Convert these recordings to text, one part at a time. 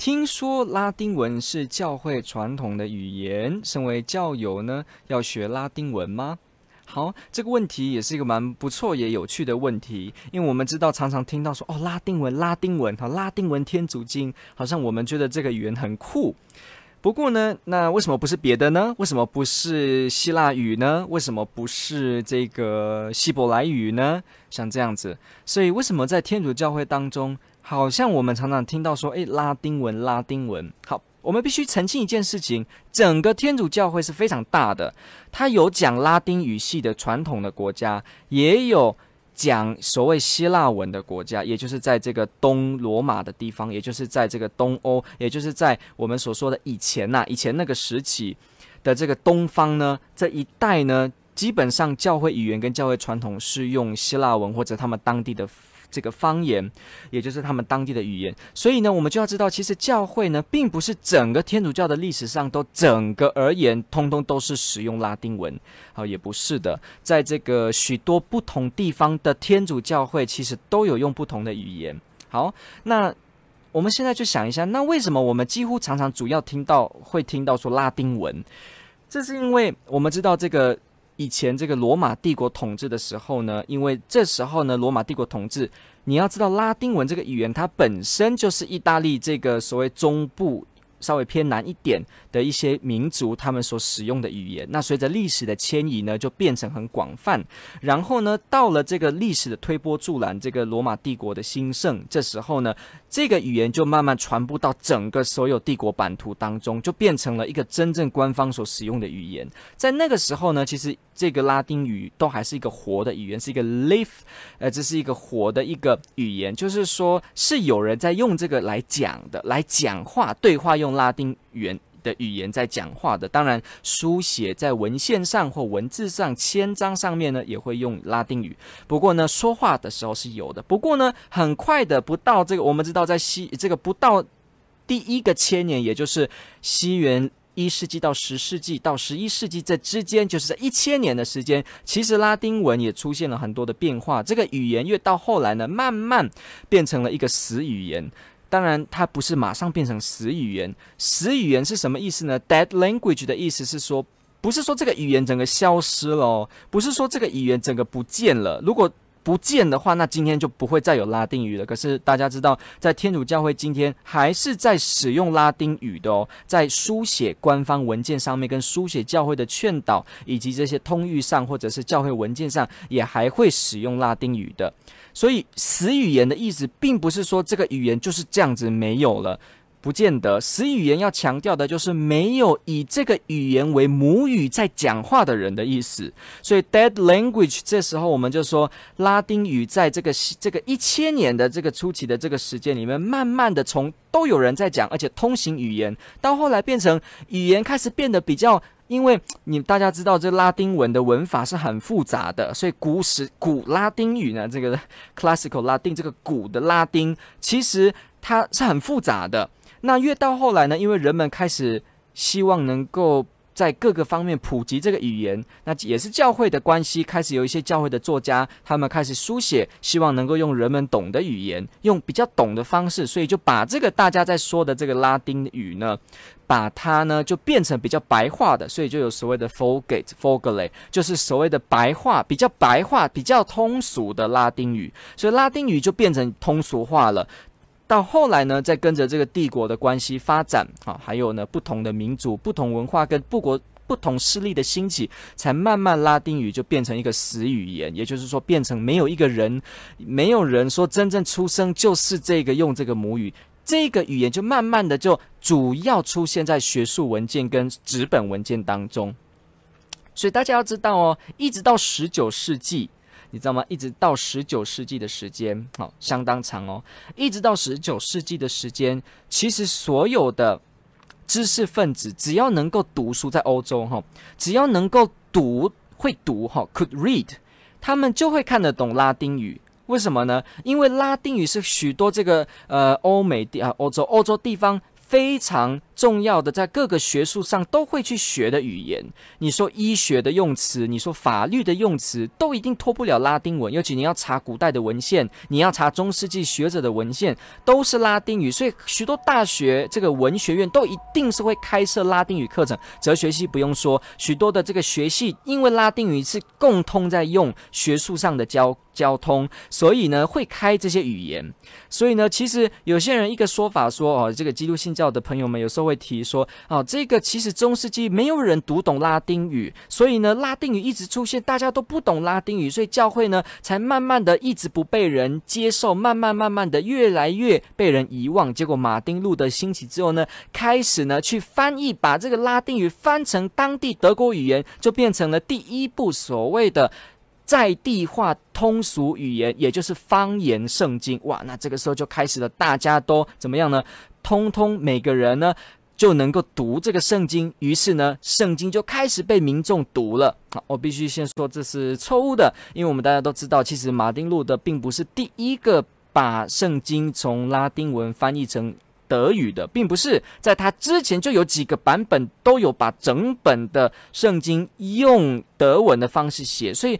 听说拉丁文是教会传统的语言，身为教友呢，要学拉丁文吗？好，这个问题也是一个蛮不错也有趣的问题，因为我们知道常常听到说哦，拉丁文，拉丁文，好，拉丁文天主经，好像我们觉得这个语言很酷。不过呢，那为什么不是别的呢？为什么不是希腊语呢？为什么不是这个希伯来语呢？像这样子，所以为什么在天主教会当中？好像我们常常听到说，诶，拉丁文，拉丁文。好，我们必须澄清一件事情：整个天主教会是非常大的，它有讲拉丁语系的传统的国家，也有讲所谓希腊文的国家，也就是在这个东罗马的地方，也就是在这个东欧，也就是在我们所说的以前呐、以前那个时期的这个东方呢，这一带呢，基本上教会语言跟教会传统是用希腊文或者他们当地的。这个方言，也就是他们当地的语言，所以呢，我们就要知道，其实教会呢，并不是整个天主教的历史上都整个而言，通通都是使用拉丁文，好，也不是的，在这个许多不同地方的天主教会，其实都有用不同的语言。好，那我们现在就想一下，那为什么我们几乎常常主要听到会听到说拉丁文？这是因为我们知道这个。以前这个罗马帝国统治的时候呢，因为这时候呢，罗马帝国统治，你要知道拉丁文这个语言，它本身就是意大利这个所谓中部。稍微偏南一点的一些民族，他们所使用的语言，那随着历史的迁移呢，就变成很广泛。然后呢，到了这个历史的推波助澜，这个罗马帝国的兴盛，这时候呢，这个语言就慢慢传播到整个所有帝国版图当中，就变成了一个真正官方所使用的语言。在那个时候呢，其实这个拉丁语都还是一个活的语言，是一个 live，呃，这是一个活的一个语言，就是说是有人在用这个来讲的，来讲话对话用。拉丁语言的语言在讲话的，当然书写在文献上或文字上、签章上面呢，也会用拉丁语。不过呢，说话的时候是有的。不过呢，很快的，不到这个，我们知道在西这个不到第一个千年，也就是西元一世纪到十世纪到十一世纪这之间，就是在一千年的时间，其实拉丁文也出现了很多的变化。这个语言越到后来呢，慢慢变成了一个死语言。当然，它不是马上变成死语言。死语言是什么意思呢？Dead language 的意思是说，不是说这个语言整个消失了，不是说这个语言整个不见了。如果不见的话，那今天就不会再有拉丁语了。可是大家知道，在天主教会今天还是在使用拉丁语的哦，在书写官方文件上面，跟书写教会的劝导以及这些通諭上，或者是教会文件上，也还会使用拉丁语的。所以，死语言的意思，并不是说这个语言就是这样子没有了，不见得。死语言要强调的就是没有以这个语言为母语在讲话的人的意思。所以，dead language，这时候我们就说，拉丁语在这个这个一千年的这个初期的这个时间里面，慢慢的从都有人在讲，而且通行语言，到后来变成语言开始变得比较。因为你大家知道，这拉丁文的文法是很复杂的，所以古史古拉丁语呢，这个 classical 拉丁这个古的拉丁，其实它是很复杂的。那越到后来呢，因为人们开始希望能够。在各个方面普及这个语言，那也是教会的关系。开始有一些教会的作家，他们开始书写，希望能够用人们懂的语言，用比较懂的方式，所以就把这个大家在说的这个拉丁语呢，把它呢就变成比较白话的，所以就有所谓的 Vulgate、Vulgate，就是所谓的白话，比较白话、比较通俗的拉丁语。所以拉丁语就变成通俗化了。到后来呢，再跟着这个帝国的关系发展啊，还有呢不同的民族、不同文化跟不国不同势力的兴起，才慢慢拉丁语就变成一个死语言，也就是说变成没有一个人，没有人说真正出生就是这个用这个母语，这个语言就慢慢的就主要出现在学术文件跟纸本文件当中。所以大家要知道哦，一直到十九世纪。你知道吗？一直到十九世纪的时间，好、哦，相当长哦。一直到十九世纪的时间，其实所有的知识分子，只要能够读书，在欧洲哈，只要能够读会读哈，could read，他们就会看得懂拉丁语。为什么呢？因为拉丁语是许多这个呃欧美地啊欧洲欧洲地方非常。重要的，在各个学术上都会去学的语言，你说医学的用词，你说法律的用词，都一定脱不了拉丁文。尤其你要查古代的文献，你要查中世纪学者的文献，都是拉丁语。所以许多大学这个文学院都一定是会开设拉丁语课程。哲学系不用说，许多的这个学系，因为拉丁语是共通在用学术上的交交通，所以呢会开这些语言。所以呢，其实有些人一个说法说，哦，这个基督信教的朋友们有时候。会提说啊，这个其实中世纪没有人读懂拉丁语，所以呢，拉丁语一直出现，大家都不懂拉丁语，所以教会呢才慢慢的一直不被人接受，慢慢慢慢的越来越被人遗忘。结果马丁路德兴起之后呢，开始呢去翻译，把这个拉丁语翻成当地德国语言，就变成了第一部所谓的在地化通俗语言，也就是方言圣经。哇，那这个时候就开始了，大家都怎么样呢？通通每个人呢？就能够读这个圣经，于是呢，圣经就开始被民众读了。好，我必须先说这是错误的，因为我们大家都知道，其实马丁路德并不是第一个把圣经从拉丁文翻译成德语的，并不是，在他之前就有几个版本都有把整本的圣经用德文的方式写，所以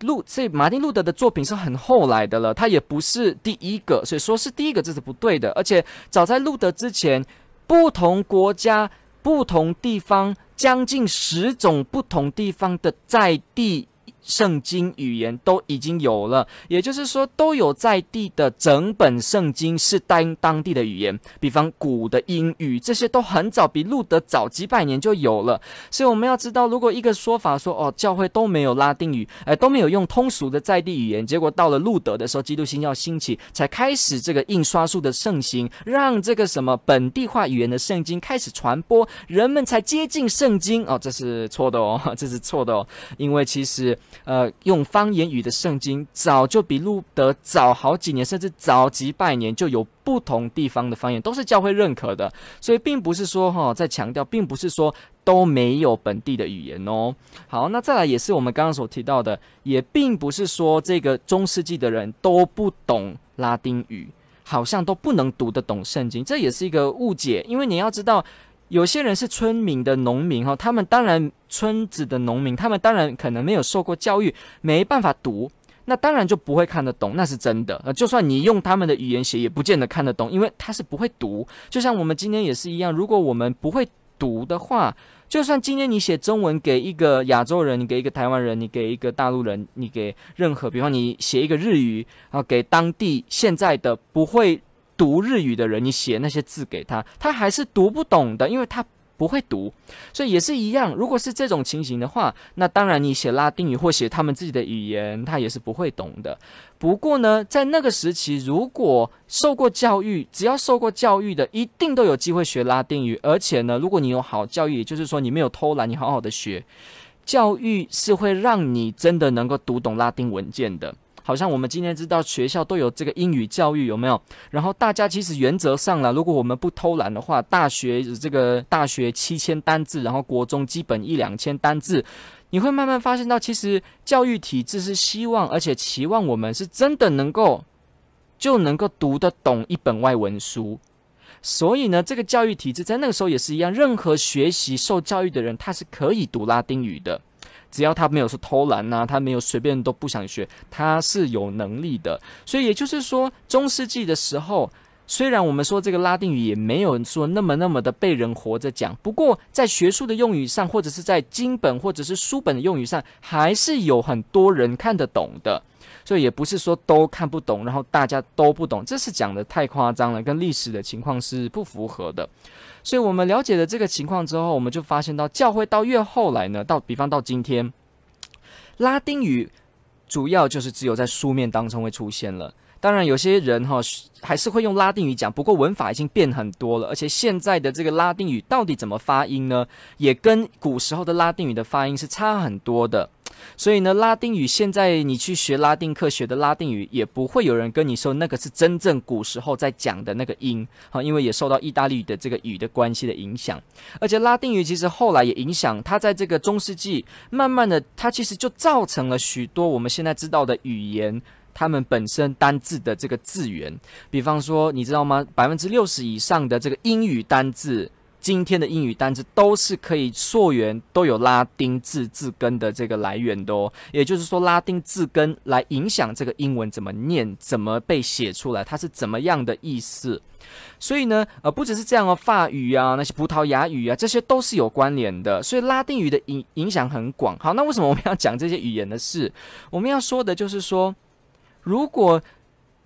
路，所以马丁路德的作品是很后来的了，他也不是第一个，所以说是第一个这是不对的，而且早在路德之前。不同国家、不同地方，将近十种不同地方的在地。圣经语言都已经有了，也就是说，都有在地的整本圣经是当当地的语言，比方古的英语，这些都很早，比路德早几百年就有了。所以我们要知道，如果一个说法说哦，教会都没有拉丁语，哎，都没有用通俗的在地语言，结果到了路德的时候，基督新教兴起，才开始这个印刷术的盛行，让这个什么本地化语言的圣经开始传播，人们才接近圣经。哦，这是错的哦，这是错的哦，因为其实。呃，用方言语的圣经早就比路德早好几年，甚至早几百年就有不同地方的方言，都是教会认可的。所以并不是说哈，在强调，并不是说都没有本地的语言哦。好，那再来也是我们刚刚所提到的，也并不是说这个中世纪的人都不懂拉丁语，好像都不能读得懂圣经，这也是一个误解，因为你要知道。有些人是村民的农民哈，他们当然村子的农民，他们当然可能没有受过教育，没办法读，那当然就不会看得懂，那是真的。呃，就算你用他们的语言写，也不见得看得懂，因为他是不会读。就像我们今天也是一样，如果我们不会读的话，就算今天你写中文给一个亚洲人，你给一个台湾人，你给一个大陆人，你给任何，比方你写一个日语啊，给当地现在的不会。读日语的人，你写那些字给他，他还是读不懂的，因为他不会读，所以也是一样。如果是这种情形的话，那当然你写拉丁语或写他们自己的语言，他也是不会懂的。不过呢，在那个时期，如果受过教育，只要受过教育的，一定都有机会学拉丁语。而且呢，如果你有好教育，也就是说你没有偷懒，你好好的学，教育是会让你真的能够读懂拉丁文件的。好像我们今天知道学校都有这个英语教育，有没有？然后大家其实原则上了，如果我们不偷懒的话，大学这个大学七千单字，然后国中基本一两千单字，你会慢慢发现到，其实教育体制是希望而且期望我们是真的能够就能够读得懂一本外文书。所以呢，这个教育体制在那个时候也是一样，任何学习受教育的人，他是可以读拉丁语的。只要他没有说偷懒呐、他没有随便都不想学，他是有能力的。所以也就是说，中世纪的时候，虽然我们说这个拉丁语也没有说那么那么的被人活着讲，不过在学术的用语上，或者是在经本或者是书本的用语上，还是有很多人看得懂的。所以也不是说都看不懂，然后大家都不懂，这是讲得太夸张了，跟历史的情况是不符合的。所以我们了解了这个情况之后，我们就发现到教会到越后来呢，到比方到今天，拉丁语主要就是只有在书面当中会出现了。当然有些人哈还是会用拉丁语讲，不过文法已经变很多了，而且现在的这个拉丁语到底怎么发音呢？也跟古时候的拉丁语的发音是差很多的。所以呢，拉丁语现在你去学拉丁课学的拉丁语，也不会有人跟你说那个是真正古时候在讲的那个音，好，因为也受到意大利语的这个语的关系的影响。而且拉丁语其实后来也影响它，在这个中世纪，慢慢的它其实就造成了许多我们现在知道的语言，它们本身单字的这个字源。比方说，你知道吗？百分之六十以上的这个英语单字。今天的英语单词都是可以溯源，都有拉丁字字根的这个来源的哦。也就是说，拉丁字根来影响这个英文怎么念、怎么被写出来，它是怎么样的意思。所以呢，呃，不只是这样哦，法语啊，那些葡萄牙语啊，这些都是有关联的。所以拉丁语的影影响很广。好，那为什么我们要讲这些语言的事？我们要说的就是说，如果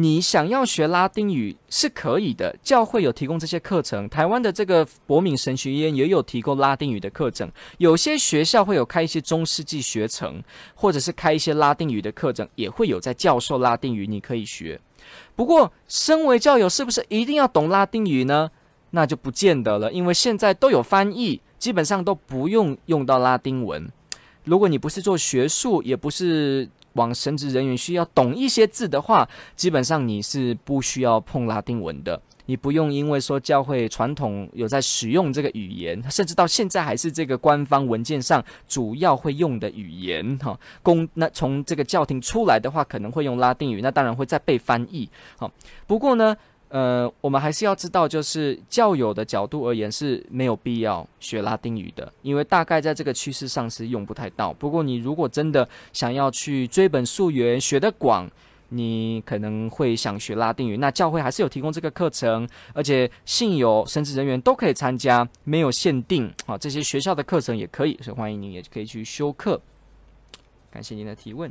你想要学拉丁语是可以的，教会有提供这些课程。台湾的这个博敏神学院也有提供拉丁语的课程。有些学校会有开一些中世纪学程，或者是开一些拉丁语的课程，也会有在教授拉丁语，你可以学。不过，身为教友，是不是一定要懂拉丁语呢？那就不见得了，因为现在都有翻译，基本上都不用用到拉丁文。如果你不是做学术，也不是。往神职人员需要懂一些字的话，基本上你是不需要碰拉丁文的。你不用因为说教会传统有在使用这个语言，甚至到现在还是这个官方文件上主要会用的语言哈。公那从这个教廷出来的话，可能会用拉丁语，那当然会再被翻译。好，不过呢。呃，我们还是要知道，就是教友的角度而言是没有必要学拉丁语的，因为大概在这个趋势上是用不太到。不过你如果真的想要去追本溯源，学得广，你可能会想学拉丁语。那教会还是有提供这个课程，而且信友、神职人员都可以参加，没有限定。好，这些学校的课程也可以，所以欢迎您也可以去修课。感谢您的提问。